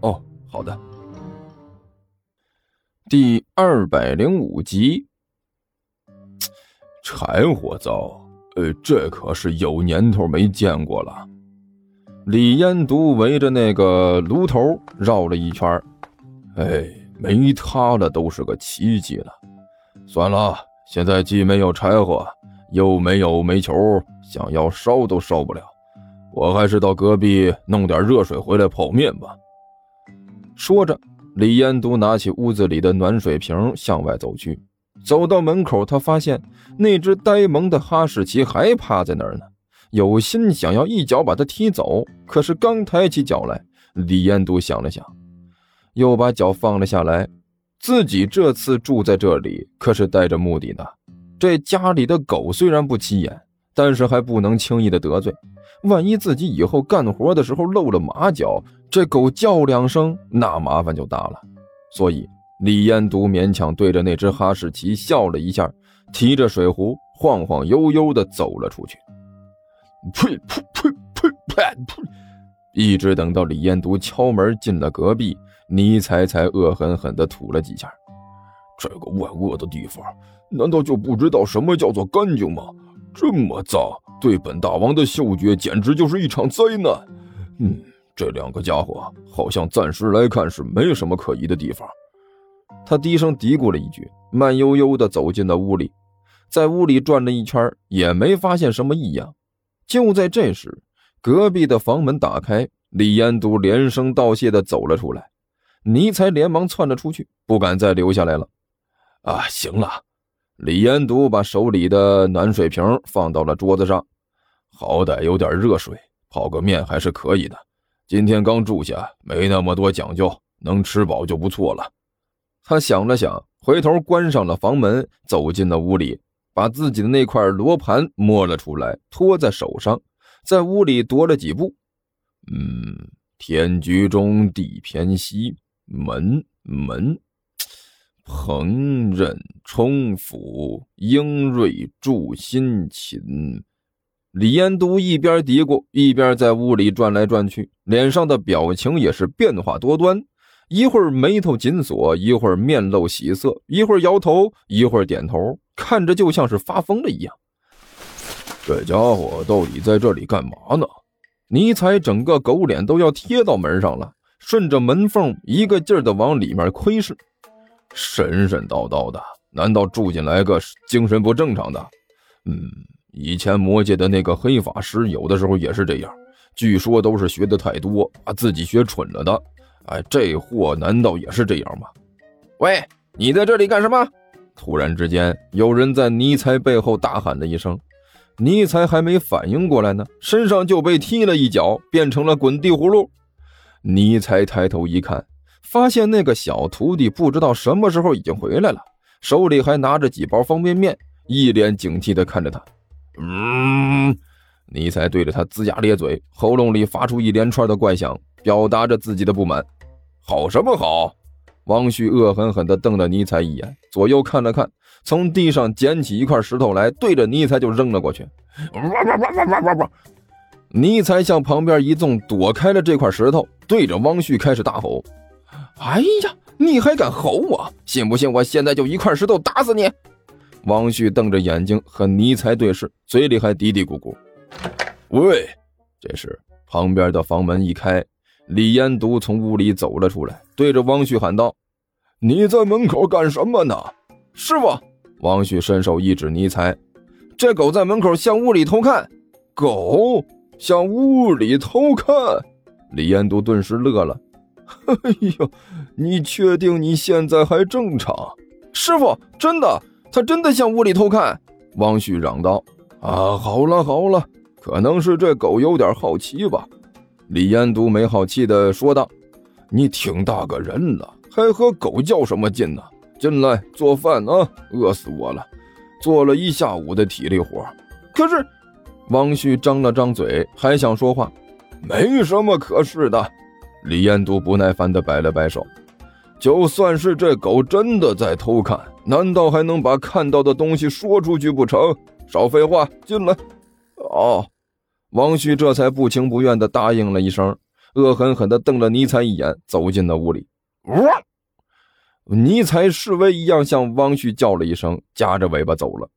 哦，好的。第二百零五集，柴火灶，呃，这可是有年头没见过了。李烟独围着那个炉头绕了一圈，哎，没他了都是个奇迹了。算了，现在既没有柴火，又没有煤球，想要烧都烧不了。我还是到隔壁弄点热水回来泡面吧。说着，李彦都拿起屋子里的暖水瓶向外走去。走到门口，他发现那只呆萌的哈士奇还趴在那儿呢，有心想要一脚把它踢走。可是刚抬起脚来，李彦都想了想，又把脚放了下来。自己这次住在这里可是带着目的的。这家里的狗虽然不起眼，但是还不能轻易的得罪。万一自己以后干活的时候露了马脚，这狗叫两声，那麻烦就大了。所以李彦独勉强对着那只哈士奇笑了一下，提着水壶晃晃悠悠地走了出去。呸呸呸呸呸呸！一直等到李彦独敲门进了隔壁，尼采才恶狠狠地吐了几下。这个万恶的地方，难道就不知道什么叫做干净吗？这么脏！对本大王的嗅觉简直就是一场灾难。嗯，这两个家伙好像暂时来看是没什么可疑的地方。他低声嘀咕了一句，慢悠悠地走进了屋里，在屋里转了一圈，也没发现什么异样。就在这时，隔壁的房门打开，李彦都连声道谢地走了出来。尼才连忙窜了出去，不敢再留下来了。啊，行了。李延独把手里的暖水瓶放到了桌子上，好歹有点热水，泡个面还是可以的。今天刚住下，没那么多讲究，能吃饱就不错了。他想了想，回头关上了房门，走进了屋里，把自己的那块罗盘摸了出来，托在手上，在屋里踱了几步。嗯，天居中，地偏西，门门。烹饪冲府英锐助辛勤，李彦都一边嘀咕，一边在屋里转来转去，脸上的表情也是变化多端，一会儿眉头紧锁，一会儿面露喜色，一会儿摇头，一会儿点头，看着就像是发疯了一样。这家伙到底在这里干嘛呢？尼采整个狗脸都要贴到门上了，顺着门缝一个劲儿的往里面窥视。神神叨叨的，难道住进来个精神不正常的？嗯，以前魔界的那个黑法师有的时候也是这样，据说都是学的太多，把自己学蠢了的。哎，这货难道也是这样吗？喂，你在这里干什么？突然之间，有人在尼采背后大喊了一声，尼采还没反应过来呢，身上就被踢了一脚，变成了滚地葫芦。尼采抬头一看。发现那个小徒弟不知道什么时候已经回来了，手里还拿着几包方便面，一脸警惕地看着他。嗯，尼采对着他龇牙咧嘴，喉咙里发出一连串的怪响，表达着自己的不满。好什么好？王旭恶狠狠地瞪了尼采一眼，左右看了看，从地上捡起一块石头来，对着尼采就扔了过去。尼采向旁边一纵，躲开了这块石头，对着汪旭开始大吼。哎呀，你还敢吼我？信不信我现在就一块石头打死你？王旭瞪着眼睛和尼才对视，嘴里还嘀嘀咕咕。喂！这时旁边的房门一开，李彦独从屋里走了出来，对着王旭喊道：“你在门口干什么呢？”师傅，王旭伸手一指尼才：“这狗在门口向屋里偷看。”狗向屋里偷看？李彦独顿时乐了。哎呦，你确定你现在还正常？师傅，真的，他真的向屋里偷看。汪旭嚷道：“啊，好了好了，可能是这狗有点好奇吧。”李彦都没好气的说道：“你挺大个人了，还和狗较什么劲呢？进来做饭啊！饿死我了，做了一下午的体力活。可是，汪旭张了张嘴，还想说话，没什么可是的。李彦都不耐烦的摆了摆手。就算是这狗真的在偷看，难道还能把看到的东西说出去不成？少废话，进来。哦，王旭这才不情不愿地答应了一声，恶狠狠地瞪了尼采一眼，走进了屋里。哇！尼采示威一样向王旭叫了一声，夹着尾巴走了。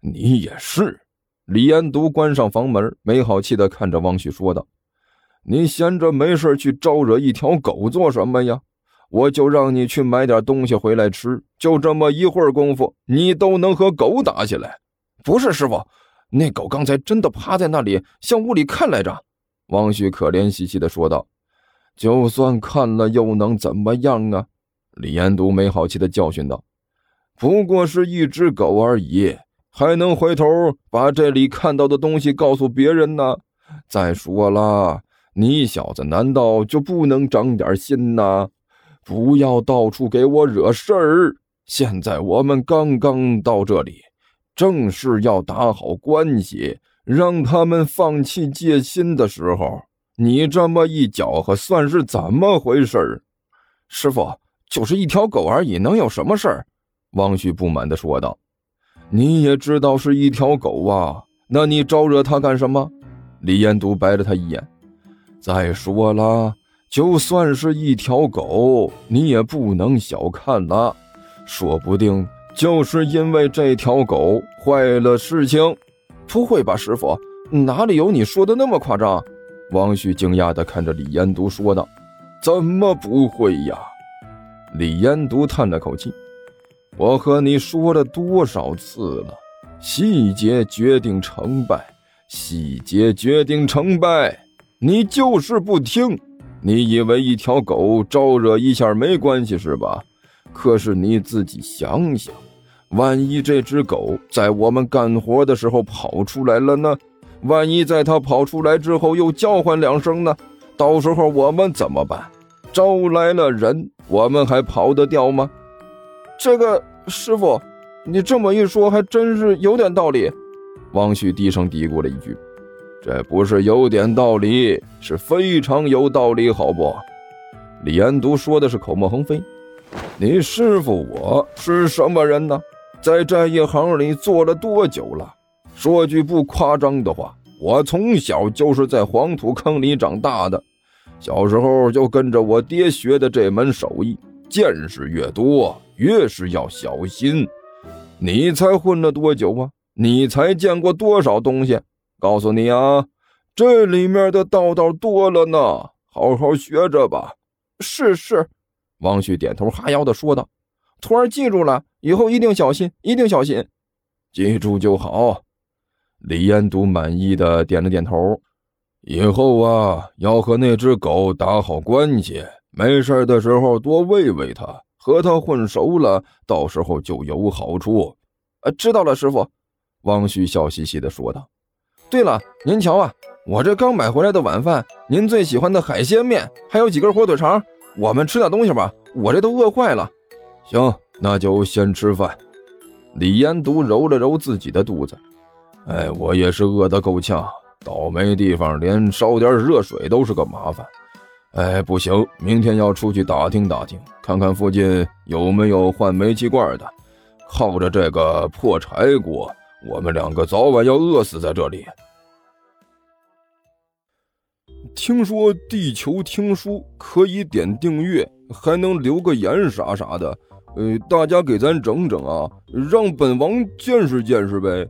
你也是。李延独关上房门，没好气地看着王旭说道：“你闲着没事去招惹一条狗做什么呀？”我就让你去买点东西回来吃，就这么一会儿功夫，你都能和狗打起来？不是师傅，那狗刚才真的趴在那里向屋里看来着。王旭可怜兮兮地说道：“就算看了又能怎么样啊？”李延都没好气地教训道：“不过是一只狗而已，还能回头把这里看到的东西告诉别人呢？再说了，你小子难道就不能长点心呐？”不要到处给我惹事儿！现在我们刚刚到这里，正是要打好关系，让他们放弃戒心的时候。你这么一搅和，算是怎么回事？师傅，就是一条狗而已，能有什么事儿？王旭不满地说道。你也知道是一条狗啊？那你招惹它干什么？李延都白了他一眼。再说了。就算是一条狗，你也不能小看了，说不定就是因为这条狗坏了事情。不会吧，师傅，哪里有你说的那么夸张？王旭惊讶地看着李延独说道：“怎么不会呀？”李延独叹了口气：“我和你说了多少次了，细节决定成败，细节决定成败，你就是不听。”你以为一条狗招惹一下没关系是吧？可是你自己想想，万一这只狗在我们干活的时候跑出来了呢？万一在它跑出来之后又叫唤两声呢？到时候我们怎么办？招来了人，我们还跑得掉吗？这个师傅，你这么一说，还真是有点道理。王旭低声嘀咕了一句。这不是有点道理，是非常有道理，好不？李安都说的是口沫横飞。你师傅我是什么人呢？在这一行里做了多久了？说句不夸张的话，我从小就是在黄土坑里长大的，小时候就跟着我爹学的这门手艺。见识越多，越是要小心。你才混了多久啊？你才见过多少东西？告诉你啊，这里面的道道多了呢，好好学着吧。是是，王旭点头哈腰的说道：“徒儿记住了，以后一定小心，一定小心。记住就好。”李彦都满意的点了点头。以后啊，要和那只狗打好关系，没事的时候多喂喂它，和它混熟了，到时候就有好处。呃，知道了，师傅。王旭笑嘻嘻的说道。对了，您瞧啊，我这刚买回来的晚饭，您最喜欢的海鲜面，还有几根火腿肠，我们吃点东西吧。我这都饿坏了。行，那就先吃饭。李延独揉了揉自己的肚子，哎，我也是饿得够呛，倒霉地方连烧点热水都是个麻烦。哎，不行，明天要出去打听打听，看看附近有没有换煤气罐的。靠着这个破柴锅，我们两个早晚要饿死在这里。听说地球听书可以点订阅，还能留个言啥啥的，呃，大家给咱整整啊，让本王见识见识呗。